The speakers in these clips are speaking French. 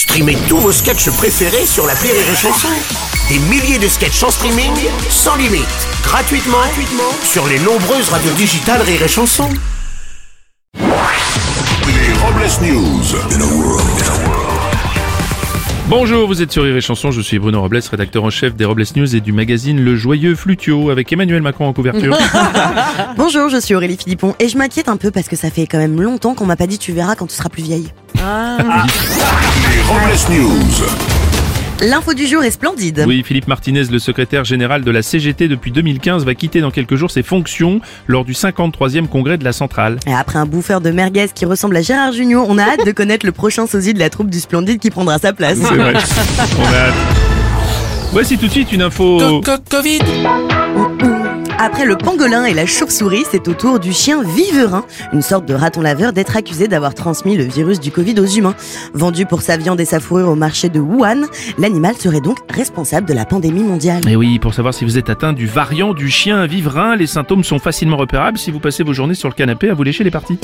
Streamez tous vos sketchs préférés sur la Rire et Chanson. Des milliers de sketchs en streaming, sans limite, gratuitement, gratuitement sur les nombreuses radios digitales Rire et Chanson. Les Robles News. Bonjour, vous êtes sur Rire et Chanson, je suis Bruno Robles, rédacteur en chef des Robles News et du magazine Le Joyeux Flutio, avec Emmanuel Macron en couverture. Bonjour, je suis Aurélie Philippon et je m'inquiète un peu parce que ça fait quand même longtemps qu'on m'a pas dit tu verras quand tu seras plus vieille. Les Robles News. L'info du jour est splendide. oui, Philippe Martinez, le secrétaire général de la CGT depuis 2015, va quitter dans quelques jours ses fonctions lors du 53e congrès de la centrale. Et après un bouffeur de merguez qui ressemble à Gérard Junior, on a hâte de connaître le prochain sosie de la troupe du Splendide qui prendra sa place. C'est vrai. On a hâte. Voici tout de suite une info. Après le pangolin et la chauve-souris, c'est au tour du chien viverin, une sorte de raton laveur, d'être accusé d'avoir transmis le virus du Covid aux humains. Vendu pour sa viande et sa fourrure au marché de Wuhan, l'animal serait donc responsable de la pandémie mondiale. Et oui, pour savoir si vous êtes atteint du variant du chien viverain, les symptômes sont facilement repérables si vous passez vos journées sur le canapé à vous lécher les parties.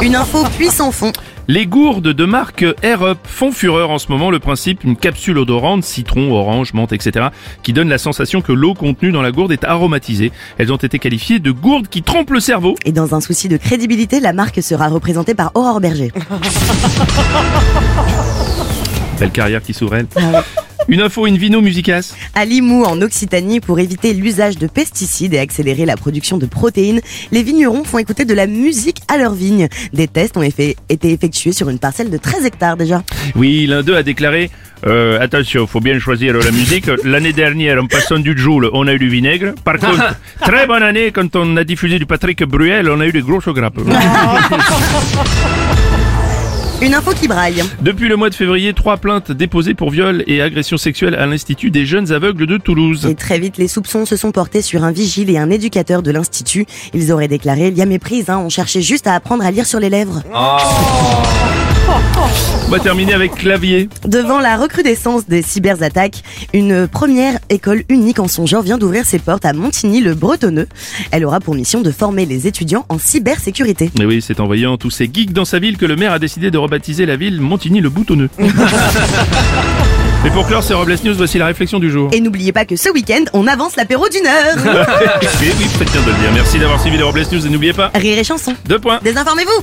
Une info puissant fond. Les gourdes de marque Air Up font fureur en ce moment. Le principe, une capsule odorante, citron, orange, menthe, etc., qui donne la sensation que l'eau contenue dans la gourde est aromatisée. Elles ont été qualifiées de gourdes qui trompent le cerveau. Et dans un souci de crédibilité, la marque sera représentée par Aurore Berger. Belle carrière qui s'ouvre elle. Une info, une vino musicas. À Limoux, en Occitanie, pour éviter l'usage de pesticides et accélérer la production de protéines, les vignerons font écouter de la musique à leurs vignes. Des tests ont effet- été effectués sur une parcelle de 13 hectares déjà. Oui, l'un d'eux a déclaré euh, attention, faut bien choisir la musique. L'année dernière, en passant du Joule, on a eu du vinaigre. Par contre, très bonne année, quand on a diffusé du Patrick Bruel, on a eu des grosses grappes. Une info qui braille. Depuis le mois de février, trois plaintes déposées pour viol et agression sexuelle à l'Institut des jeunes aveugles de Toulouse. Et très vite, les soupçons se sont portés sur un vigile et un éducateur de l'Institut. Ils auraient déclaré, il y a méprise, hein, on cherchait juste à apprendre à lire sur les lèvres. On va terminer avec clavier. Devant la recrudescence des cyberattaques, une première école unique en son genre vient d'ouvrir ses portes à Montigny-le-Bretonneux. Elle aura pour mission de former les étudiants en cybersécurité. Mais oui, c'est en voyant tous ces geeks dans sa ville que le maire a décidé de rebaptiser la ville Montigny-le-Boutonneux. Et pour clore ces Robles News, voici la réflexion du jour. Et n'oubliez pas que ce week-end, on avance l'apéro d'une heure. oui, oui, faites bien de le dire. Merci d'avoir suivi les Robles News et n'oubliez pas, Rire et chanson. deux points. Désinformez-vous.